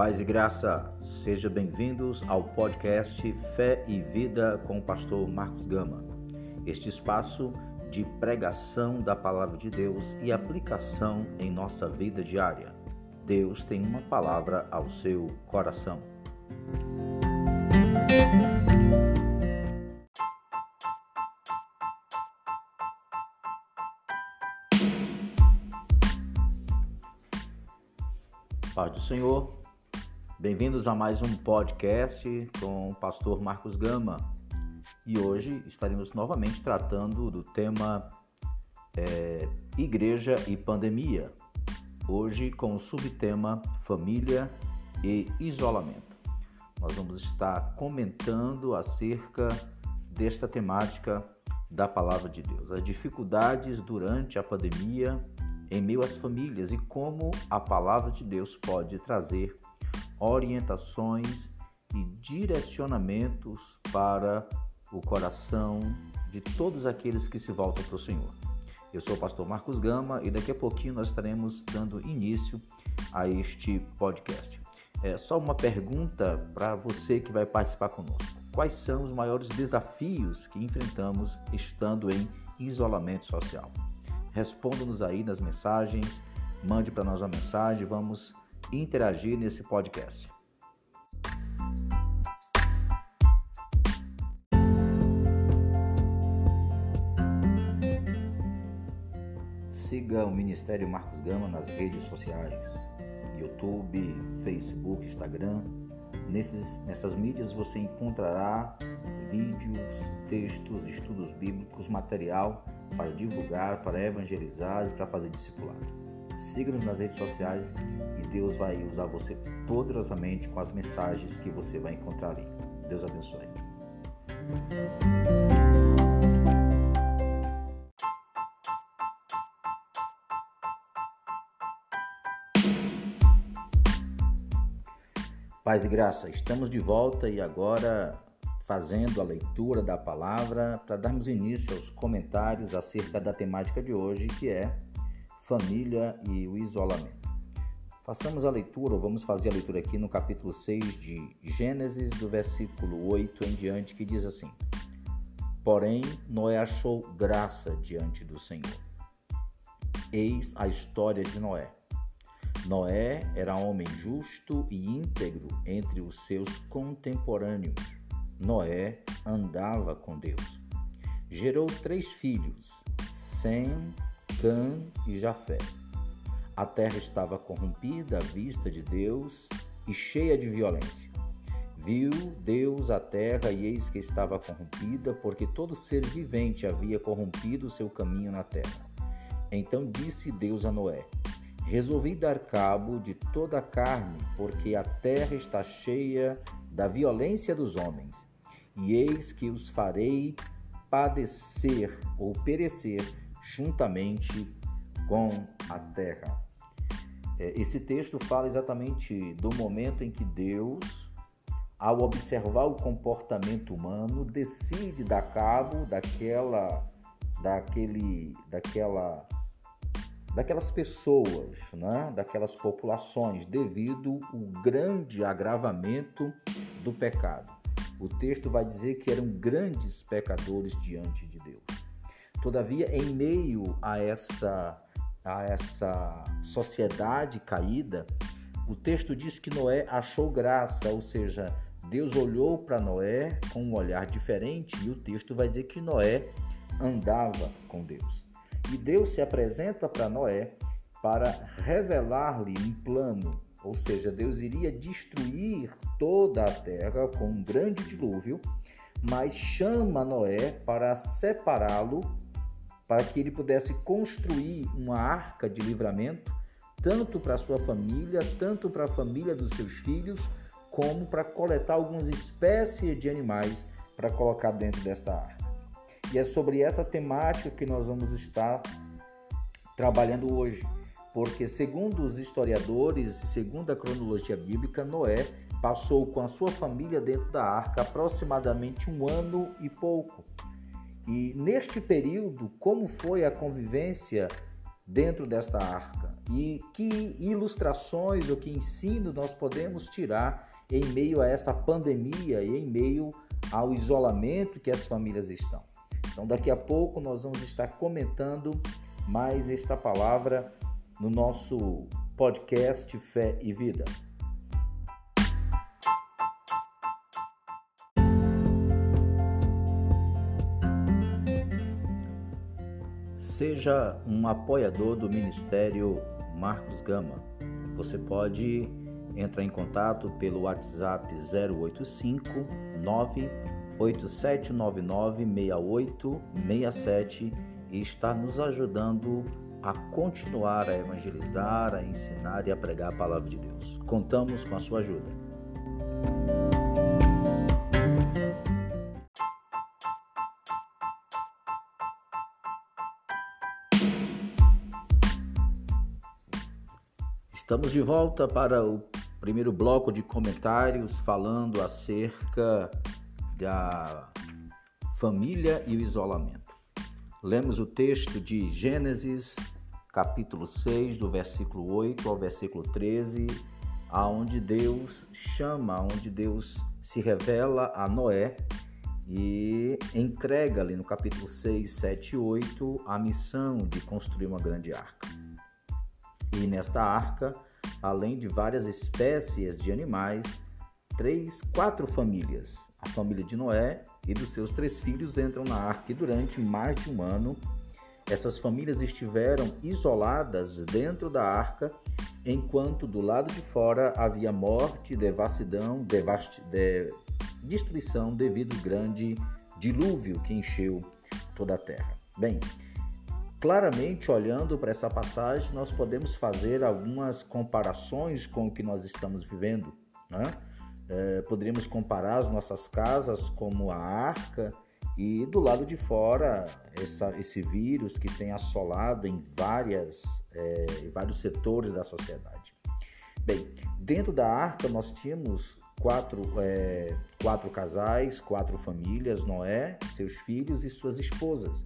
Paz e graça, sejam bem-vindos ao podcast Fé e Vida com o pastor Marcos Gama. Este espaço de pregação da palavra de Deus e aplicação em nossa vida diária. Deus tem uma palavra ao seu coração. Paz do Senhor, Bem-vindos a mais um podcast com o pastor Marcos Gama. E hoje estaremos novamente tratando do tema é, Igreja e Pandemia. Hoje com o subtema Família e Isolamento. Nós vamos estar comentando acerca desta temática da Palavra de Deus, as dificuldades durante a pandemia em meio às famílias e como a Palavra de Deus pode trazer orientações e direcionamentos para o coração de todos aqueles que se voltam para o Senhor. Eu sou o pastor Marcos Gama e daqui a pouquinho nós estaremos dando início a este podcast. É só uma pergunta para você que vai participar conosco. Quais são os maiores desafios que enfrentamos estando em isolamento social? Responda-nos aí nas mensagens, mande para nós uma mensagem, vamos interagir nesse podcast. Siga o Ministério Marcos Gama nas redes sociais, YouTube, Facebook, Instagram. Nesses, nessas mídias você encontrará vídeos, textos, estudos bíblicos, material para divulgar, para evangelizar e para fazer discipulado. Siga-nos nas redes sociais e Deus vai usar você poderosamente com as mensagens que você vai encontrar ali. Deus abençoe. Paz e graça, estamos de volta e agora fazendo a leitura da palavra para darmos início aos comentários acerca da temática de hoje, que é família e o isolamento. Façamos a leitura, ou vamos fazer a leitura aqui no capítulo 6 de Gênesis, do versículo 8 em diante, que diz assim: Porém, Noé achou graça diante do Senhor. Eis a história de Noé. Noé era homem justo e íntegro entre os seus contemporâneos. Noé andava com Deus. Gerou três filhos: Sem, Cã e Jafé. A terra estava corrompida à vista de Deus e cheia de violência. Viu Deus a terra e eis que estava corrompida, porque todo ser vivente havia corrompido o seu caminho na terra. Então disse Deus a Noé: Resolvi dar cabo de toda a carne, porque a terra está cheia da violência dos homens, e eis que os farei padecer ou perecer juntamente com a terra. É, esse texto fala exatamente do momento em que Deus, ao observar o comportamento humano, decide dar cabo daquela, daquele, daquela, daquelas pessoas, né? daquelas populações, devido ao grande agravamento do pecado. O texto vai dizer que eram grandes pecadores diante de Deus. Todavia, em meio a essa, a essa sociedade caída, o texto diz que Noé achou graça, ou seja, Deus olhou para Noé com um olhar diferente e o texto vai dizer que Noé andava com Deus. E Deus se apresenta para Noé para revelar-lhe um plano, ou seja, Deus iria destruir toda a terra com um grande dilúvio, mas chama Noé para separá-lo para que ele pudesse construir uma arca de livramento, tanto para sua família, tanto para a família dos seus filhos, como para coletar algumas espécies de animais para colocar dentro desta arca. E é sobre essa temática que nós vamos estar trabalhando hoje, porque segundo os historiadores, segundo a cronologia bíblica, Noé passou com a sua família dentro da arca aproximadamente um ano e pouco. E neste período, como foi a convivência dentro desta arca e que ilustrações ou que ensino nós podemos tirar em meio a essa pandemia e em meio ao isolamento que as famílias estão. Então, daqui a pouco nós vamos estar comentando mais esta palavra no nosso podcast Fé e Vida. Seja um apoiador do Ministério Marcos Gama. Você pode entrar em contato pelo WhatsApp 085 98799 6867 e está nos ajudando a continuar a evangelizar, a ensinar e a pregar a palavra de Deus. Contamos com a sua ajuda. Estamos de volta para o primeiro bloco de comentários falando acerca da família e o isolamento. Lemos o texto de Gênesis, capítulo 6, do versículo 8 ao versículo 13, aonde Deus chama, onde Deus se revela a Noé e entrega ali no capítulo 6, 7 e 8 a missão de construir uma grande arca. E nesta arca, além de várias espécies de animais, três, quatro famílias. A família de Noé e dos seus três filhos entram na arca e durante mais de um ano essas famílias estiveram isoladas dentro da arca, enquanto do lado de fora havia morte, devassidão, devast... de... destruição devido ao grande dilúvio que encheu toda a terra. Bem, Claramente, olhando para essa passagem, nós podemos fazer algumas comparações com o que nós estamos vivendo. Né? É, poderíamos comparar as nossas casas como a arca e do lado de fora essa, esse vírus que tem assolado em várias, é, vários setores da sociedade. Bem, dentro da arca nós tínhamos quatro, é, quatro casais, quatro famílias, Noé, seus filhos e suas esposas.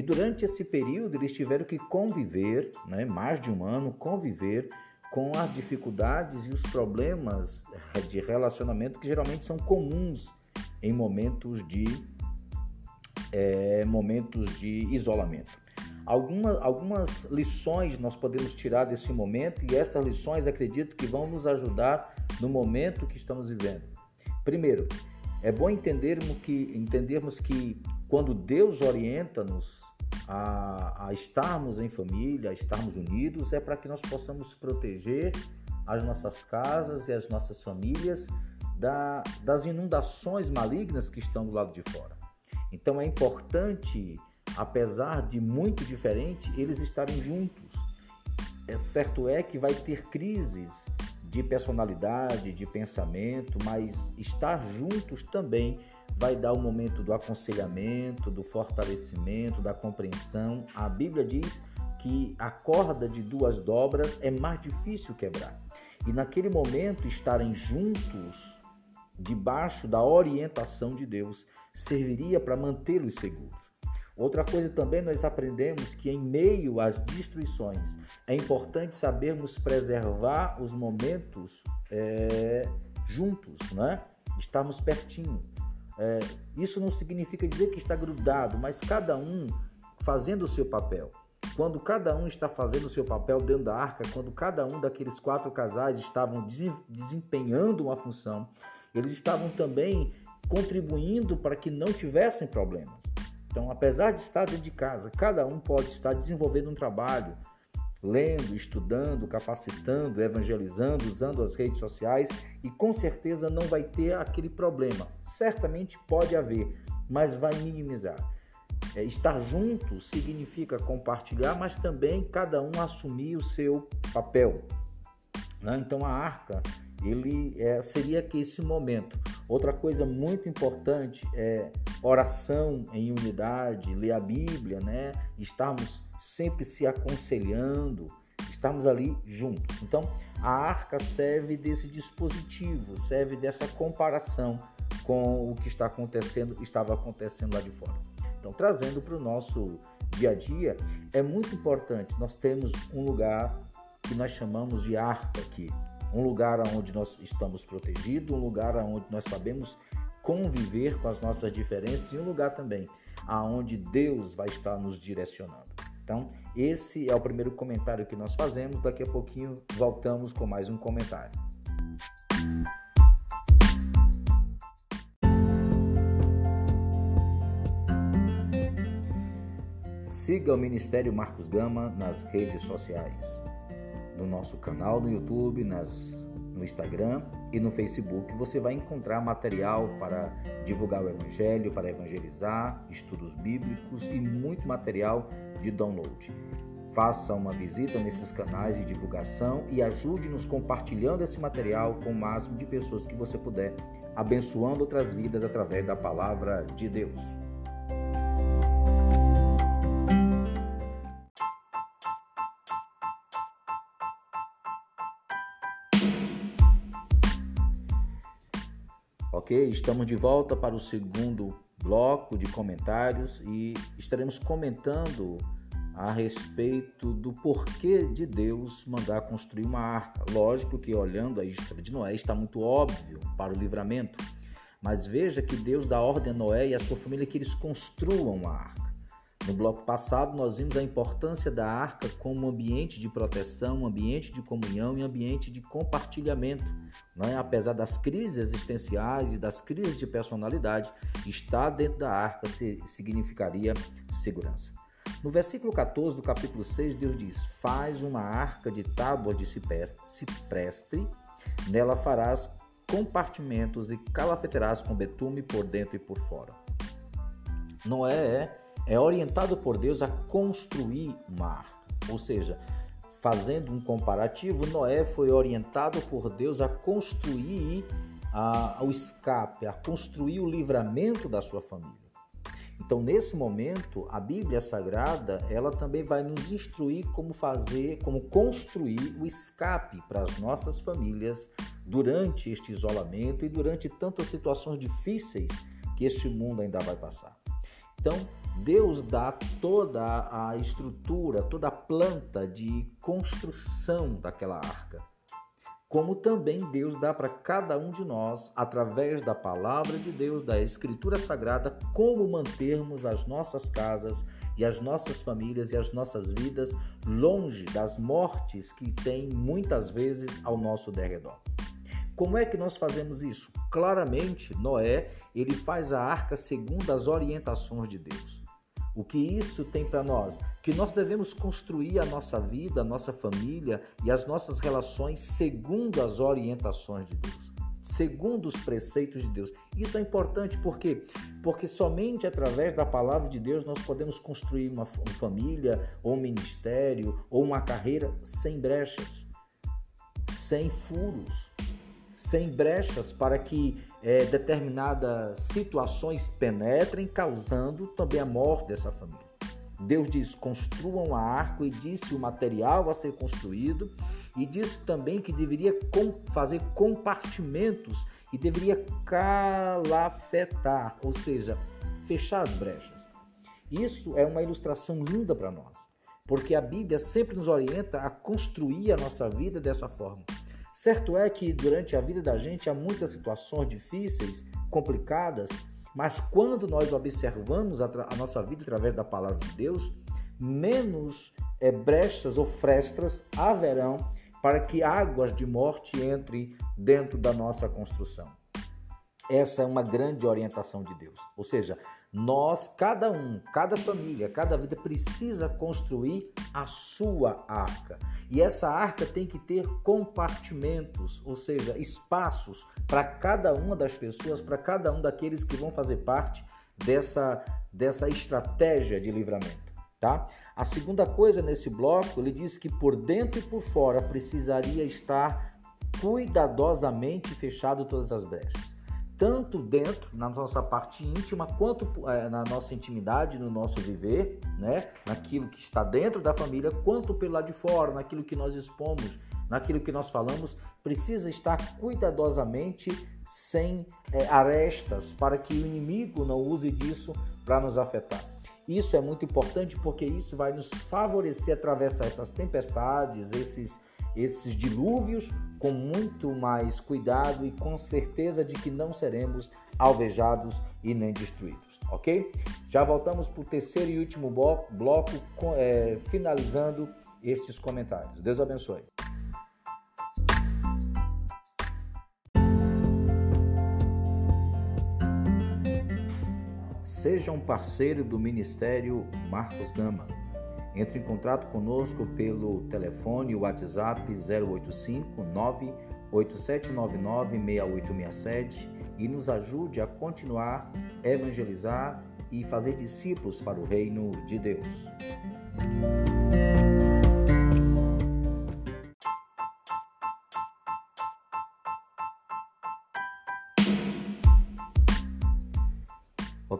E durante esse período eles tiveram que conviver, né, mais de um ano, conviver com as dificuldades e os problemas de relacionamento que geralmente são comuns em momentos de é, momentos de isolamento. Algumas, algumas lições nós podemos tirar desse momento e essas lições acredito que vão nos ajudar no momento que estamos vivendo. Primeiro, é bom entendermos que, entendermos que quando Deus orienta-nos a, a, estarmos em família, a estarmos unidos, é para que nós possamos proteger as nossas casas e as nossas famílias da, das inundações malignas que estão do lado de fora. Então é importante, apesar de muito diferente, eles estarem juntos. É certo é que vai ter crises de personalidade, de pensamento, mas estar juntos também vai dar o momento do aconselhamento, do fortalecimento, da compreensão. A Bíblia diz que a corda de duas dobras é mais difícil quebrar. E naquele momento estarem juntos, debaixo da orientação de Deus, serviria para mantê-los seguros. Outra coisa também nós aprendemos que em meio às destruições é importante sabermos preservar os momentos é, juntos, né? Estarmos pertinho. É, isso não significa dizer que está grudado, mas cada um fazendo o seu papel. Quando cada um está fazendo o seu papel dentro da arca, quando cada um daqueles quatro casais estavam desempenhando uma função, eles estavam também contribuindo para que não tivessem problemas. Então, apesar de estar dentro de casa, cada um pode estar desenvolvendo um trabalho, lendo, estudando, capacitando, evangelizando, usando as redes sociais e com certeza não vai ter aquele problema. Certamente pode haver, mas vai minimizar. É, estar junto significa compartilhar, mas também cada um assumir o seu papel. Né? Então a arca ele é, seria que esse momento. Outra coisa muito importante é oração em unidade, ler a Bíblia, né? Estarmos sempre se aconselhando, estamos ali juntos. Então, a arca serve desse dispositivo, serve dessa comparação com o que está acontecendo, estava acontecendo lá de fora. Então, trazendo para o nosso dia a dia, é muito importante nós temos um lugar que nós chamamos de arca aqui, um lugar onde nós estamos protegidos, um lugar onde nós sabemos conviver com as nossas diferenças e um lugar também aonde Deus vai estar nos direcionando. Então, esse é o primeiro comentário que nós fazemos. Daqui a pouquinho voltamos com mais um comentário. Siga o Ministério Marcos Gama nas redes sociais, no nosso canal no YouTube, nas, no Instagram e no Facebook. Você vai encontrar material para divulgar o Evangelho, para evangelizar, estudos bíblicos e muito material de download. Faça uma visita nesses canais de divulgação e ajude-nos compartilhando esse material com o máximo de pessoas que você puder, abençoando outras vidas através da palavra de Deus. Ok, estamos de volta para o segundo bloco de comentários e estaremos comentando a respeito do porquê de Deus mandar construir uma arca. Lógico que olhando a história de Noé está muito óbvio para o livramento, mas veja que Deus dá ordem a Noé e a sua família que eles construam uma arca. No bloco passado, nós vimos a importância da arca como ambiente de proteção, ambiente de comunhão e ambiente de compartilhamento. Né? Apesar das crises existenciais e das crises de personalidade, estar dentro da arca significaria segurança. No versículo 14 do capítulo 6, Deus diz: Faz uma arca de tábuas de cipreste, nela farás compartimentos e calafeterás com betume por dentro e por fora. Noé é é orientado por Deus a construir uma arca. Ou seja, fazendo um comparativo, Noé foi orientado por Deus a construir a, o escape, a construir o livramento da sua família. Então, nesse momento, a Bíblia Sagrada, ela também vai nos instruir como fazer, como construir o escape para as nossas famílias durante este isolamento e durante tantas situações difíceis que este mundo ainda vai passar. Então, Deus dá toda a estrutura, toda a planta de construção daquela arca. Como também Deus dá para cada um de nós, através da palavra de Deus, da Escritura Sagrada, como mantermos as nossas casas e as nossas famílias e as nossas vidas longe das mortes que tem muitas vezes ao nosso derredor. Como é que nós fazemos isso? Claramente, Noé, ele faz a arca segundo as orientações de Deus. O que isso tem para nós? Que nós devemos construir a nossa vida, a nossa família e as nossas relações segundo as orientações de Deus, segundo os preceitos de Deus. Isso é importante porque porque somente através da palavra de Deus nós podemos construir uma, uma família, ou um ministério, ou uma carreira sem brechas, sem furos, sem brechas para que é, determinadas situações penetrem, causando também a morte dessa família. Deus diz: construam a arca e disse o material a ser construído, e disse também que deveria fazer compartimentos e deveria calafetar, ou seja, fechar as brechas. Isso é uma ilustração linda para nós, porque a Bíblia sempre nos orienta a construir a nossa vida dessa forma. Certo é que durante a vida da gente há muitas situações difíceis, complicadas, mas quando nós observamos a, a nossa vida através da palavra de Deus, menos é, brechas ou frestas haverão para que águas de morte entrem dentro da nossa construção. Essa é uma grande orientação de Deus. Ou seja, nós, cada um, cada família, cada vida precisa construir a sua arca. E essa arca tem que ter compartimentos, ou seja, espaços para cada uma das pessoas, para cada um daqueles que vão fazer parte dessa, dessa estratégia de livramento. Tá? A segunda coisa nesse bloco, ele diz que por dentro e por fora precisaria estar cuidadosamente fechado todas as brechas tanto dentro, na nossa parte íntima, quanto é, na nossa intimidade, no nosso viver, né? naquilo que está dentro da família, quanto pelo lado de fora, naquilo que nós expomos, naquilo que nós falamos, precisa estar cuidadosamente sem é, arestas, para que o inimigo não use disso para nos afetar. Isso é muito importante porque isso vai nos favorecer atravessar essas tempestades, esses esses dilúvios com muito mais cuidado e com certeza de que não seremos alvejados e nem destruídos, ok? Já voltamos para o terceiro e último bloco, é, finalizando estes comentários. Deus abençoe. Seja um parceiro do Ministério Marcos Gama. Entre em contato conosco pelo telefone WhatsApp 085 98799 6867 e nos ajude a continuar evangelizar e fazer discípulos para o reino de Deus.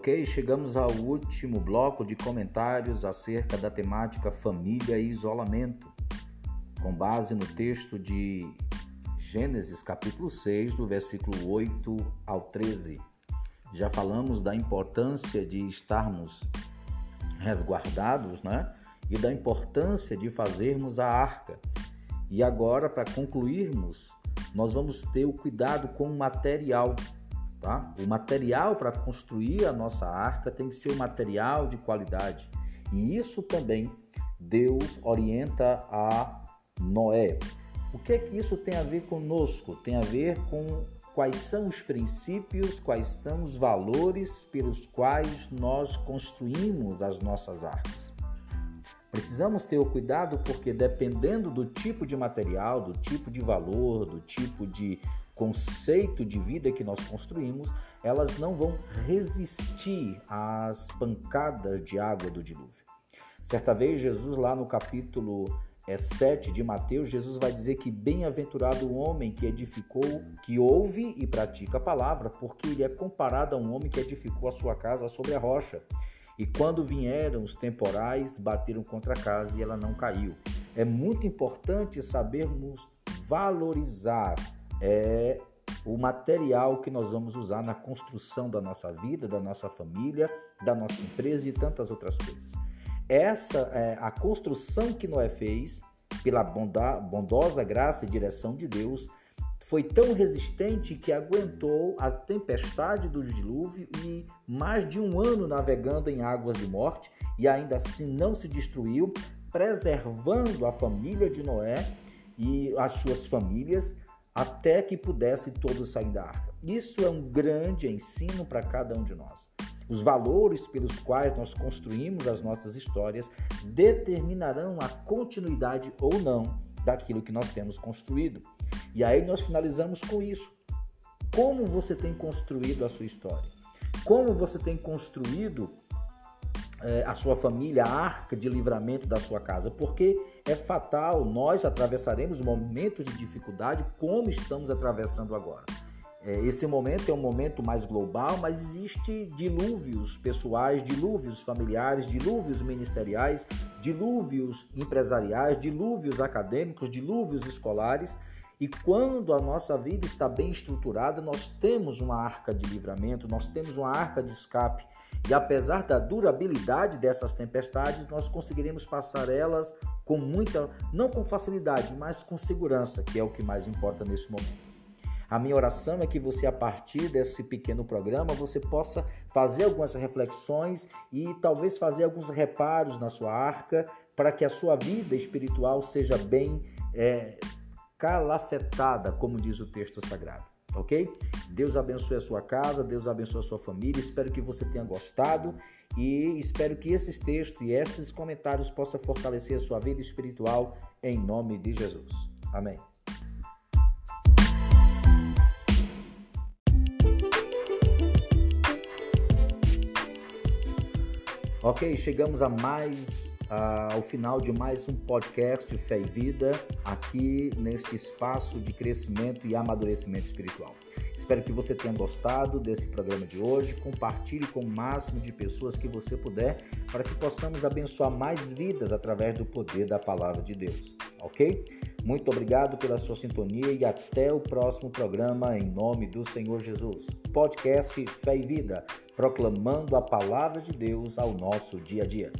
Ok, chegamos ao último bloco de comentários acerca da temática família e isolamento, com base no texto de Gênesis capítulo 6, do versículo 8 ao 13. Já falamos da importância de estarmos resguardados, né? E da importância de fazermos a arca. E agora, para concluirmos, nós vamos ter o cuidado com o material Tá? O material para construir a nossa arca tem que ser um material de qualidade. E isso também Deus orienta a Noé. O que é que isso tem a ver conosco? Tem a ver com quais são os princípios, quais são os valores pelos quais nós construímos as nossas arcas. Precisamos ter o cuidado porque dependendo do tipo de material, do tipo de valor, do tipo de conceito de vida que nós construímos, elas não vão resistir às pancadas de água do dilúvio. Certa vez, Jesus, lá no capítulo é, 7 de Mateus, Jesus vai dizer que bem-aventurado o homem que edificou, que ouve e pratica a palavra, porque ele é comparado a um homem que edificou a sua casa sobre a rocha. E quando vieram os temporais, bateram contra a casa e ela não caiu. É muito importante sabermos valorizar é o material que nós vamos usar na construção da nossa vida, da nossa família, da nossa empresa e tantas outras coisas. Essa é a construção que Noé fez pela bondosa graça e direção de Deus foi tão resistente que aguentou a tempestade do dilúvio e mais de um ano navegando em águas de morte e ainda assim não se destruiu, preservando a família de Noé e as suas famílias até que pudessem todos sair da arca. Isso é um grande ensino para cada um de nós. Os valores pelos quais nós construímos as nossas histórias determinarão a continuidade ou não daquilo que nós temos construído. E aí nós finalizamos com isso. Como você tem construído a sua história? Como você tem construído a sua família, a arca de livramento da sua casa, porque é fatal, nós atravessaremos momentos de dificuldade como estamos atravessando agora. É, esse momento é um momento mais global, mas existe dilúvios pessoais, dilúvios familiares, dilúvios ministeriais, dilúvios empresariais, dilúvios acadêmicos, dilúvios escolares. E quando a nossa vida está bem estruturada, nós temos uma arca de livramento, nós temos uma arca de escape e apesar da durabilidade dessas tempestades, nós conseguiremos passar elas com muita, não com facilidade, mas com segurança, que é o que mais importa nesse momento. A minha oração é que você, a partir desse pequeno programa, você possa fazer algumas reflexões e talvez fazer alguns reparos na sua arca para que a sua vida espiritual seja bem é, calafetada, como diz o texto sagrado ok? Deus abençoe a sua casa, Deus abençoe a sua família. Espero que você tenha gostado e espero que esses textos e esses comentários possam fortalecer a sua vida espiritual em nome de Jesus. Amém. Ok, chegamos a mais ao final de mais um podcast Fé e Vida, aqui neste espaço de crescimento e amadurecimento espiritual. Espero que você tenha gostado desse programa de hoje. Compartilhe com o máximo de pessoas que você puder para que possamos abençoar mais vidas através do poder da palavra de Deus, ok? Muito obrigado pela sua sintonia e até o próximo programa em nome do Senhor Jesus. Podcast Fé e Vida, proclamando a palavra de Deus ao nosso dia a dia.